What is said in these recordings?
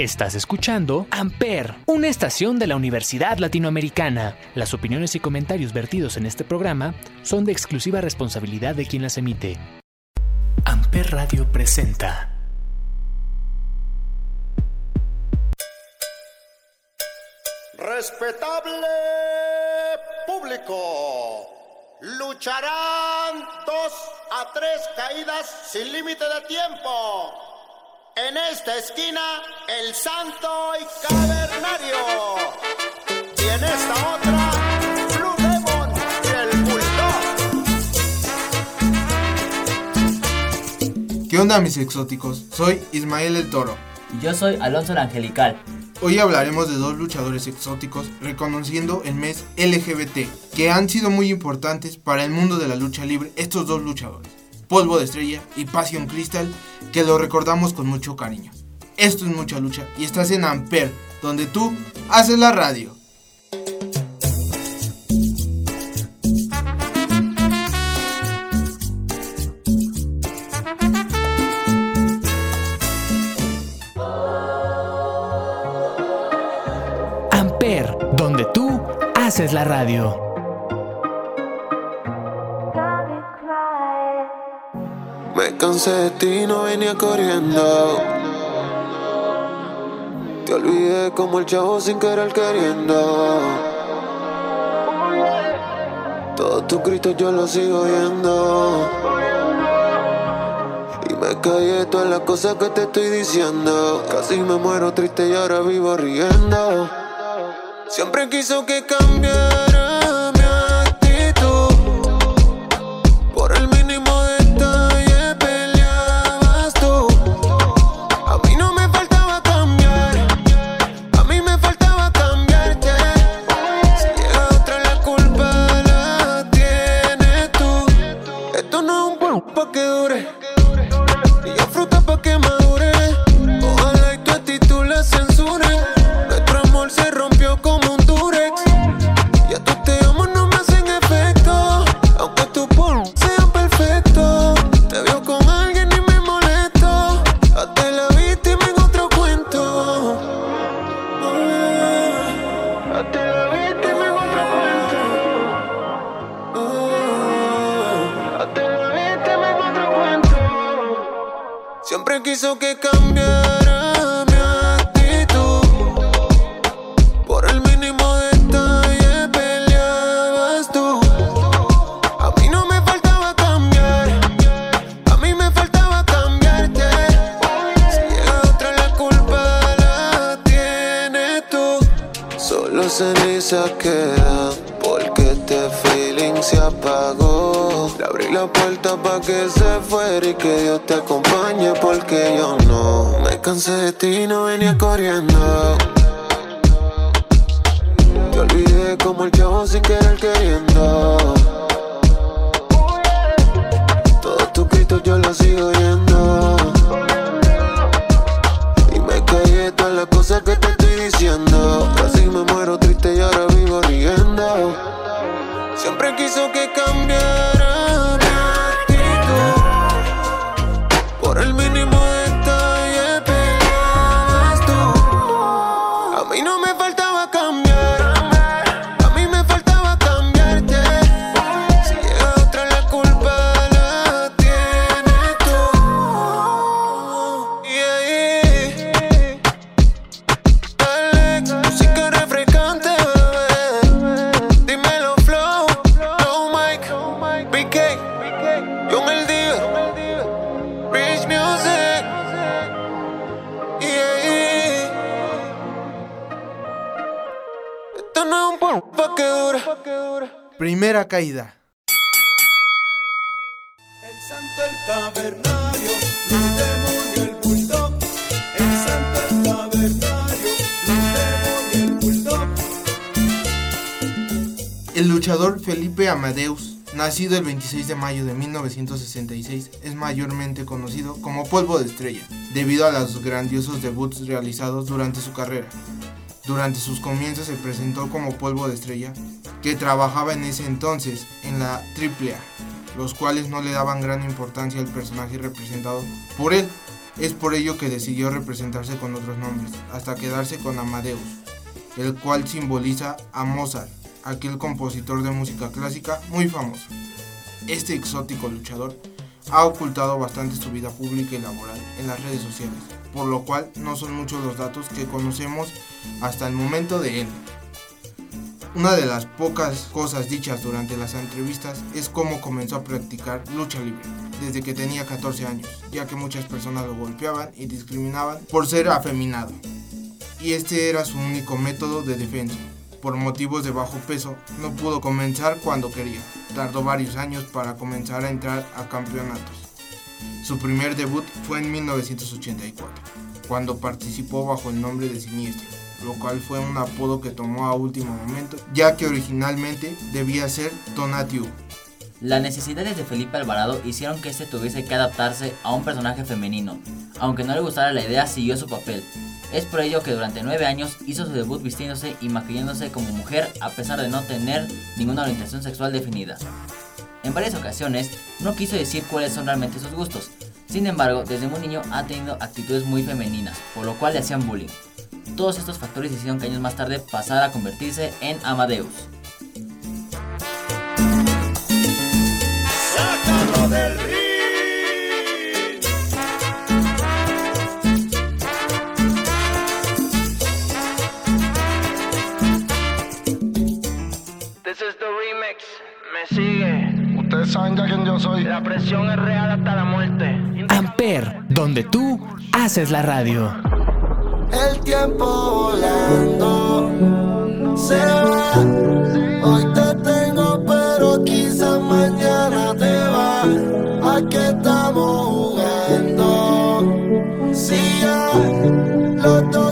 Estás escuchando Amper, una estación de la Universidad Latinoamericana. Las opiniones y comentarios vertidos en este programa son de exclusiva responsabilidad de quien las emite. Amper Radio presenta. Respetable público, lucharán dos a tres caídas sin límite de tiempo. En esta esquina, el santo y cavernario. Y en esta otra, Blue Demon y el Bulldog. ¿Qué onda mis exóticos? Soy Ismael el Toro. Y yo soy Alonso el Angelical. Hoy hablaremos de dos luchadores exóticos reconociendo el mes LGBT, que han sido muy importantes para el mundo de la lucha libre estos dos luchadores, Polvo de Estrella y Passion Crystal, que lo recordamos con mucho cariño. Esto es mucha lucha y estás en Amper, donde tú haces la radio. Amper, donde tú haces la radio. Me cansé de ti, no venía corriendo. Te olvidé como el chavo sin querer queriendo. Todos tus gritos yo los sigo oyendo. Y me callé todas las cosas que te estoy diciendo. Casi me muero triste y ahora vivo riendo. Siempre quiso que cambiara porque yo no. Me cansé de ti, no venía corriendo. Te olvidé como el chavo sin querer queriendo. Todos tus gritos yo los sigo oyendo. Y me callé todas las cosas que te estoy diciendo. Casi me muero triste y ahora vivo riendo. Siempre quiso que cambiara caída. El santo, el cavernario, Blue Demon y el bulldog. El santo, el cavernario, Blue Demon y el bulldog. El luchador Felipe Amadeus, nacido el 26 de mayo de 1966, es mayormente conocido como Polvo de Estrella, debido a los grandiosos debuts realizados durante su carrera. Durante sus comienzos se presentó como Polvo de Estrella, que trabajaba en ese entonces en la AAA, los cuales no le daban gran importancia al personaje representado por él, Es por ello que decidió representarse con otros nombres, hasta quedarse con Amadeus, el cual simboliza a Mozart, aquel compositor de música clásica muy famoso. Este exótico luchador ha ocultado bastante su vida pública y laboral en las redes sociales, por lo cual no son muchos los datos que conocemos hasta el momento de él. Una de las pocas cosas dichas durante las entrevistas es cómo comenzó a practicar lucha libre desde que tenía 14 años, ya que muchas personas lo golpeaban y discriminaban por ser afeminado. Y este era su único método de defensa. Por motivos de bajo peso, no pudo comenzar cuando quería. Tardó varios años para comenzar a entrar a campeonatos. Su primer debut fue en 1984, cuando participó bajo el nombre de Siniestro, lo cual fue un apodo que tomó a último momento, ya que originalmente debía ser Donatiu. Las necesidades de Felipe Alvarado hicieron que este tuviese que adaptarse a un personaje femenino. Aunque no le gustara la idea, siguió su papel. Es por ello que durante nueve años hizo su debut vistiéndose y maquillándose como mujer a pesar de no tener ninguna orientación sexual definida. En varias ocasiones no quiso decir cuáles son realmente sus gustos. Sin embargo, desde muy niño ha tenido actitudes muy femeninas, por lo cual le hacían bullying. Todos estos factores hicieron que años más tarde pasara a convertirse en Amadeus. Sácalo del. This is the remix. Me sigue. Ustedes saben ya quién yo soy. La presión es real hasta la muerte. Amper, donde tú haces la radio. El tiempo volando se va. Hoy te tengo, pero quizá mañana te va. ¿A qué estamos jugando? Si ya los dos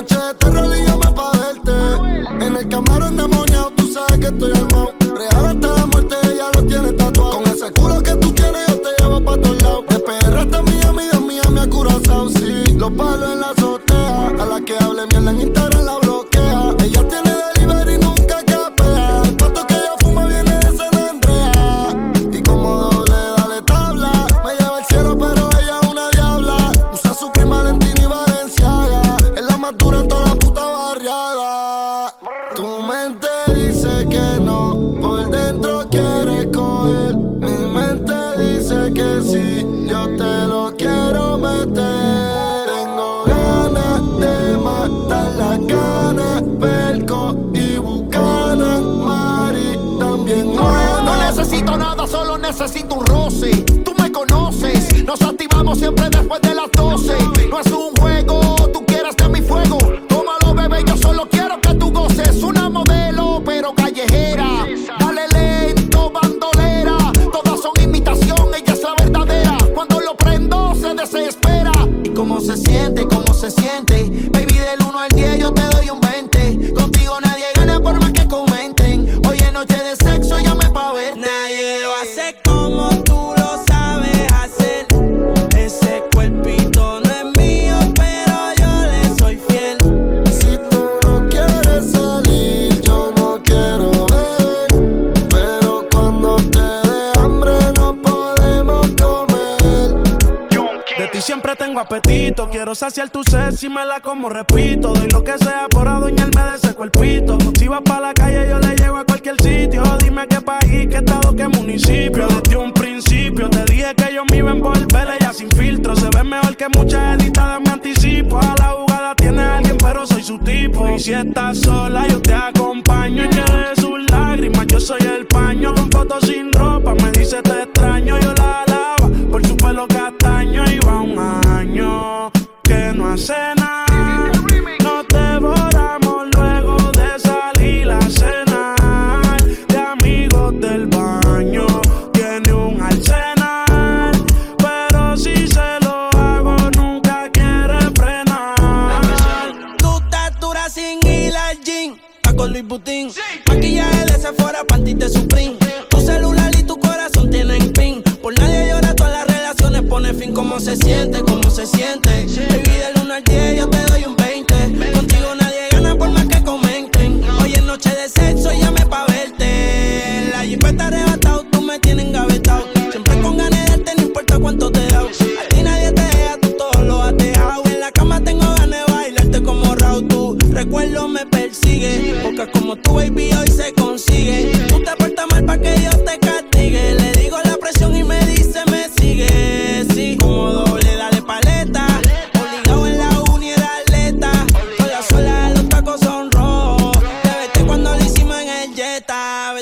noche de terror necesito un roce. Tú me conoces, nos activamos siempre después de las 12. No es tengo apetito. Quiero saciar tu sed si me la como, repito. Doy lo que sea por adueñarme de ese cuerpito. Si vas pa' la calle, yo le llevo a cualquier sitio. Dime qué país, qué estado, qué municipio. Desde un principio. Te dije que yo me iba a envolver, ella sin filtro. Se ve mejor que muchas editadas, me anticipo. A la jugada tiene alguien, pero soy su tipo. Y si estás sola, yo te acompaño. Y sus lágrimas, yo soy el paño. Con fotos sin ropa, me dice te extraño. Yo la alaba por su pelo castaño. Y va un año que no hace nada.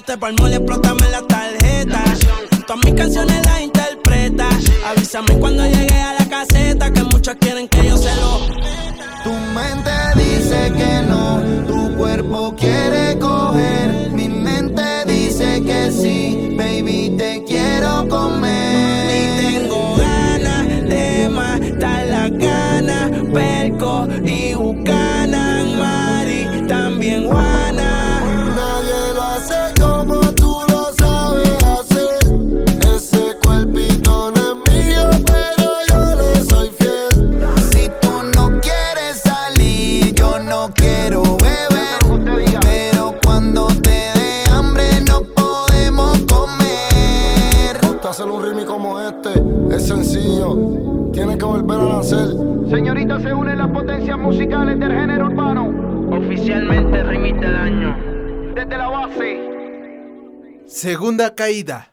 Jetta. Vete pa'l mole, explótame la tarjeta. Todas mis canciones las interpreta. Avísame cuando llegue a la caseta. Que muchos quieren que yo se lo. Tu mente dice que no, tu cuerpo quiere coger. Que volver a nacer. Señorita, se unen las potencias musicales del género urbano. Oficialmente remite el año. Desde la base. Segunda caída.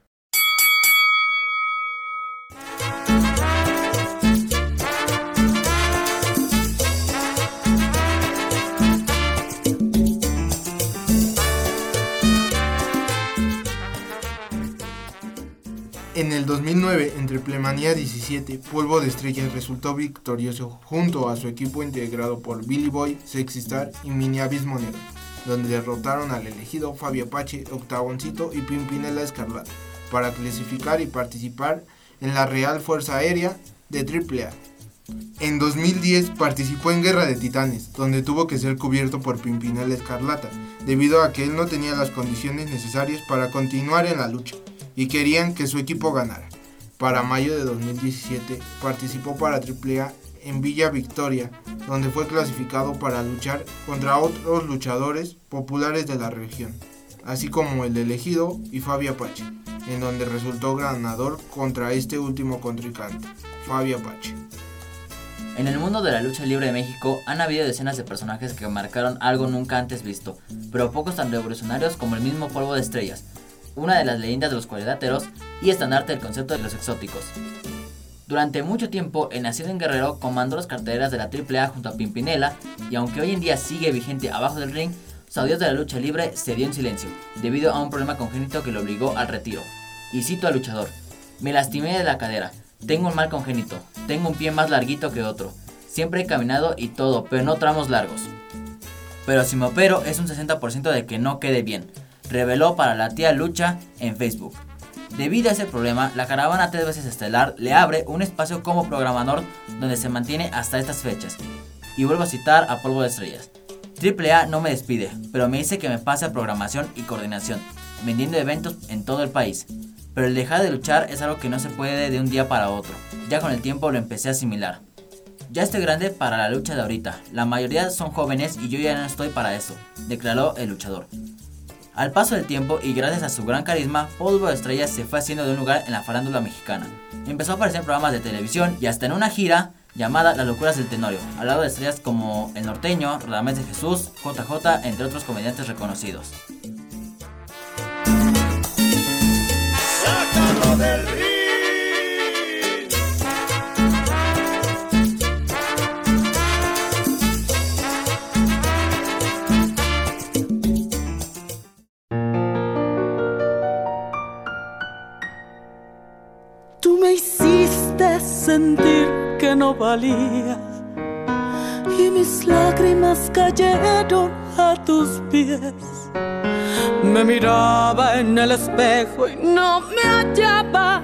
En el 2009, en Triplemanía 17, Polvo de Estrellas resultó victorioso junto a su equipo integrado por Billy Boy, Sexy Star y Mini Abismo Negro, donde derrotaron al elegido Fabio Apache, Octavoncito y Pimpinela Escarlata para clasificar y participar en la Real Fuerza Aérea de AAA. En 2010 participó en Guerra de Titanes, donde tuvo que ser cubierto por Pimpinela Escarlata, debido a que él no tenía las condiciones necesarias para continuar en la lucha, y querían que su equipo ganara. Para mayo de 2017 participó para AAA en Villa Victoria, donde fue clasificado para luchar contra otros luchadores populares de la región, así como el elegido y Fabio Apache, en donde resultó ganador contra este último contrincante, Fabio Apache. En el mundo de la lucha libre de México han habido decenas de personajes que marcaron algo nunca antes visto, pero pocos tan revolucionarios como el mismo Polvo de Estrellas, una de las leyendas de los cuadriláteros y estandarte del concepto de los exóticos. Durante mucho tiempo, el nacido en Guerrero comandó las carteras de la AAA junto a Pimpinela y aunque hoy en día sigue vigente abajo del ring, su de la lucha libre se dio en silencio, debido a un problema congénito que lo obligó al retiro. Y cito al luchador, me lastimé de la cadera, tengo un mal congénito, tengo un pie más larguito que otro, siempre he caminado y todo, pero no tramos largos. Pero si me opero es un 60% de que no quede bien, reveló para la tía Lucha en Facebook. Debido a ese problema, la caravana tres veces estelar le abre un espacio como programador donde se mantiene hasta estas fechas. Y vuelvo a citar a Polvo de Estrellas. AAA no me despide, pero me dice que me pase a programación y coordinación, vendiendo eventos en todo el país. Pero el dejar de luchar es algo que no se puede de un día para otro. Ya con el tiempo lo empecé a asimilar. Ya estoy grande para la lucha de ahorita. La mayoría son jóvenes y yo ya no estoy para eso, declaró el luchador. Al paso del tiempo y gracias a su gran carisma, Polvo de Estrellas se fue haciendo de un lugar en la farándula mexicana. Empezó a aparecer en programas de televisión y hasta en una gira llamada Las locuras del Tenorio, al lado de estrellas como El Norteño, Radamés de Jesús, JJ, entre otros comediantes reconocidos. Sácalo del no valía y mis lágrimas cayeron a tus pies. Me miraba en el espejo y no me hallaba.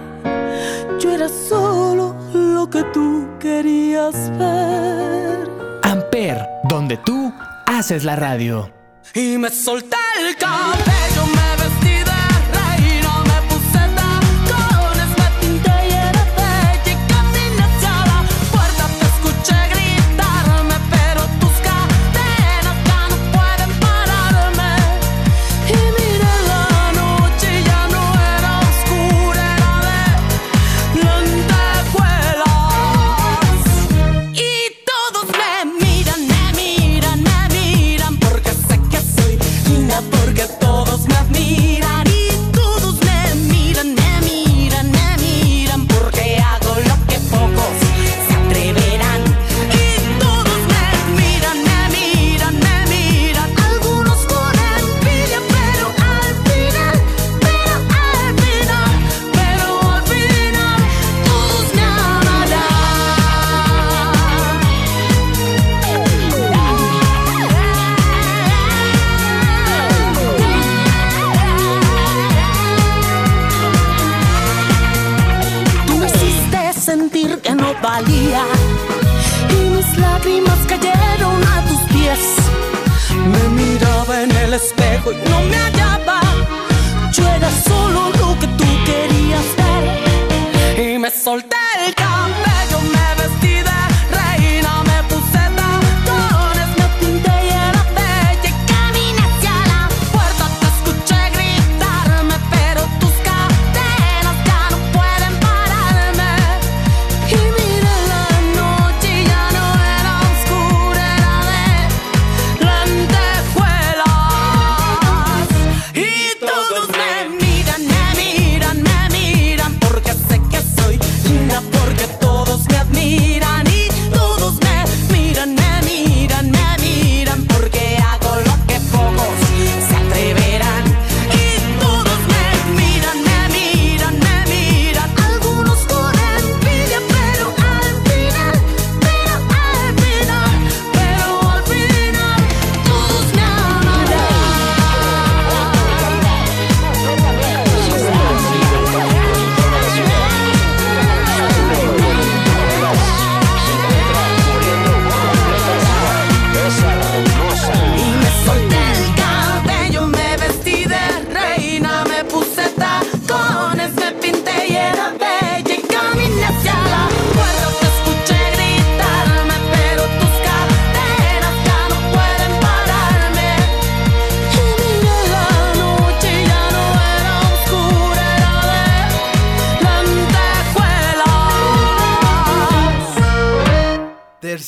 Yo era solo lo que tú querías ver. Amper, donde tú haces la radio. Y me solté el cabello, me Porque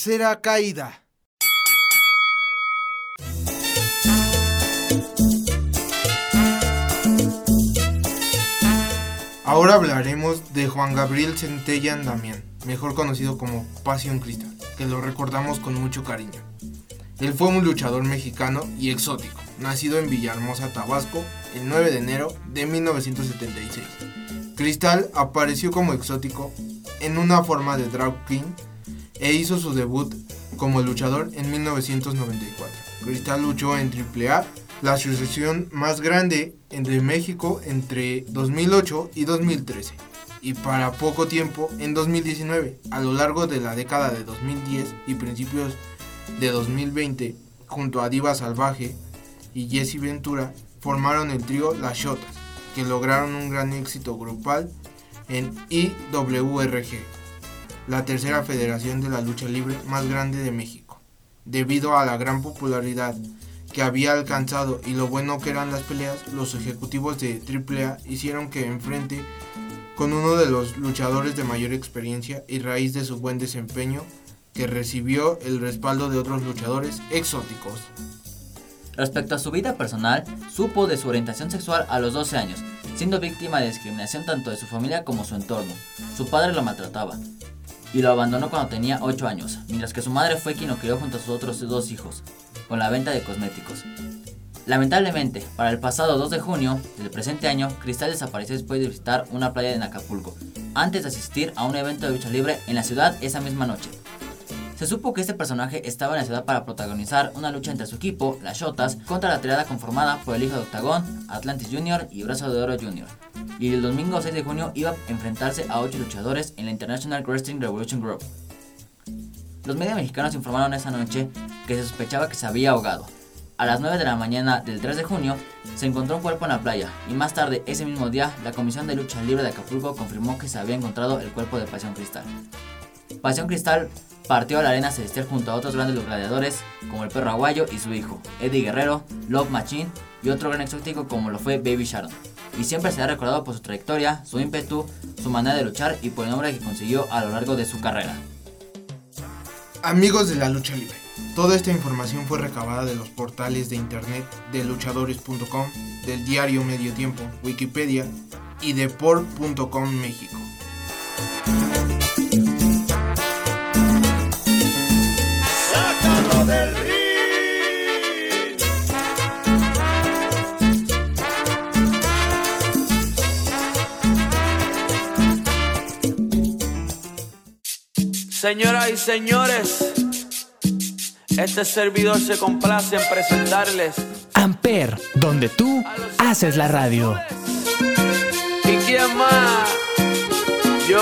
Tercera caída. Ahora hablaremos de Juan Gabriel Centellan Damián, mejor conocido como Pasión Cristal, que lo recordamos con mucho cariño. Él fue un luchador mexicano y exótico, nacido en Villahermosa, Tabasco, el 9 de enero de 1976. Cristal apareció como exótico en una forma de drag king e hizo su debut como luchador en 1994. Cristal luchó en AAA, la asociación más grande de México entre 2008 y 2013. Y para poco tiempo, en 2019, a lo largo de la década de 2010 y principios de 2020, junto a Diva Salvaje y Jesse Ventura, formaron el trío Las Shotas, que lograron un gran éxito grupal en IWRG, la tercera federación de la lucha libre más grande de México. Debido a la gran popularidad que había alcanzado y lo bueno que eran las peleas, los ejecutivos de AAA hicieron que enfrente con uno de los luchadores de mayor experiencia y raíz de su buen desempeño, que recibió el respaldo de otros luchadores exóticos. Respecto a su vida personal, supo de su orientación sexual a los 12 años, siendo víctima de discriminación tanto de su familia como su entorno. Su padre lo maltrataba y lo abandonó cuando tenía 8 años, mientras que su madre fue quien lo crió junto a sus otros dos hijos, con la venta de cosméticos. Lamentablemente, para el pasado 2 de junio del presente año, Cristal desapareció después de visitar una playa en Acapulco, antes de asistir a un evento de lucha libre en la ciudad esa misma noche. Se supo que este personaje estaba en la ciudad para protagonizar una lucha entre su equipo, las Shotas, contra la triada conformada por el hijo de Octagón, Atlantis Jr. y Brazo de Oro Jr. Y el domingo 6 de junio iba a enfrentarse a 8 luchadores en la International Wrestling Revolution Group. Los medios mexicanos informaron esa noche que se sospechaba que se había ahogado. A las 9 de la mañana del 3 de junio se encontró un cuerpo en la playa y más tarde ese mismo día la Comisión de Lucha Libre de Acapulco confirmó que se había encontrado el cuerpo de Pasión Cristal. Pasión Cristal partió a la arena celestial junto a otros grandes gladiadores como el perro aguayo y su hijo, Eddie Guerrero, Love Machine y otro gran exótico como lo fue Baby Sharon. Y siempre será recordado por su trayectoria, su ímpetu, su manera de luchar y por el nombre que consiguió a lo largo de su carrera. Amigos de la lucha libre, toda esta información fue recabada de los portales de internet de luchadores.com, del diario Medio Tiempo, Wikipedia y de México. Señoras y señores, este servidor se complace en presentarles. Amper, donde tú haces la radio. ¿Y quién más? Yo,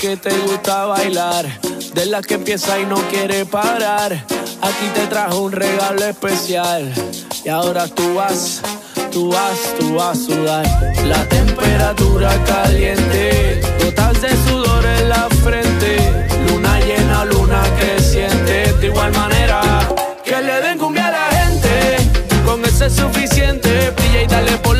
Que te gusta bailar, de las que empieza y no quiere parar, aquí te trajo un regalo especial. Y ahora tú vas, tú vas, tú vas a sudar. La temperatura caliente, gotas de sudor en la frente, luna llena, luna creciente. De igual manera, que le den cumbia a la gente, con eso es suficiente. Brilla y dale por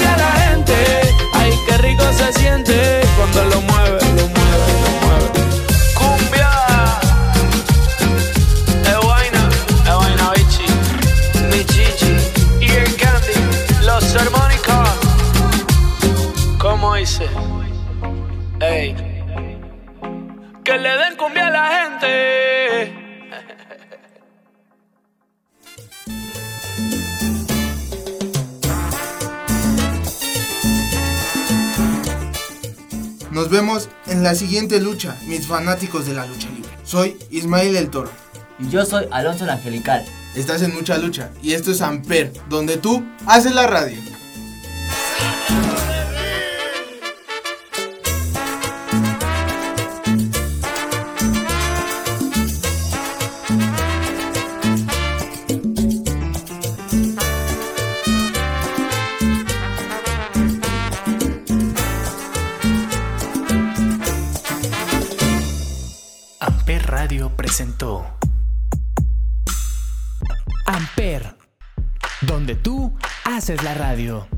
vemos en la siguiente lucha, mis fanáticos de la lucha libre. Soy Ismael el Toro. Y yo soy Alonso el Angelical. Estás en mucha lucha y esto es Amper, donde tú haces la radio. Radio.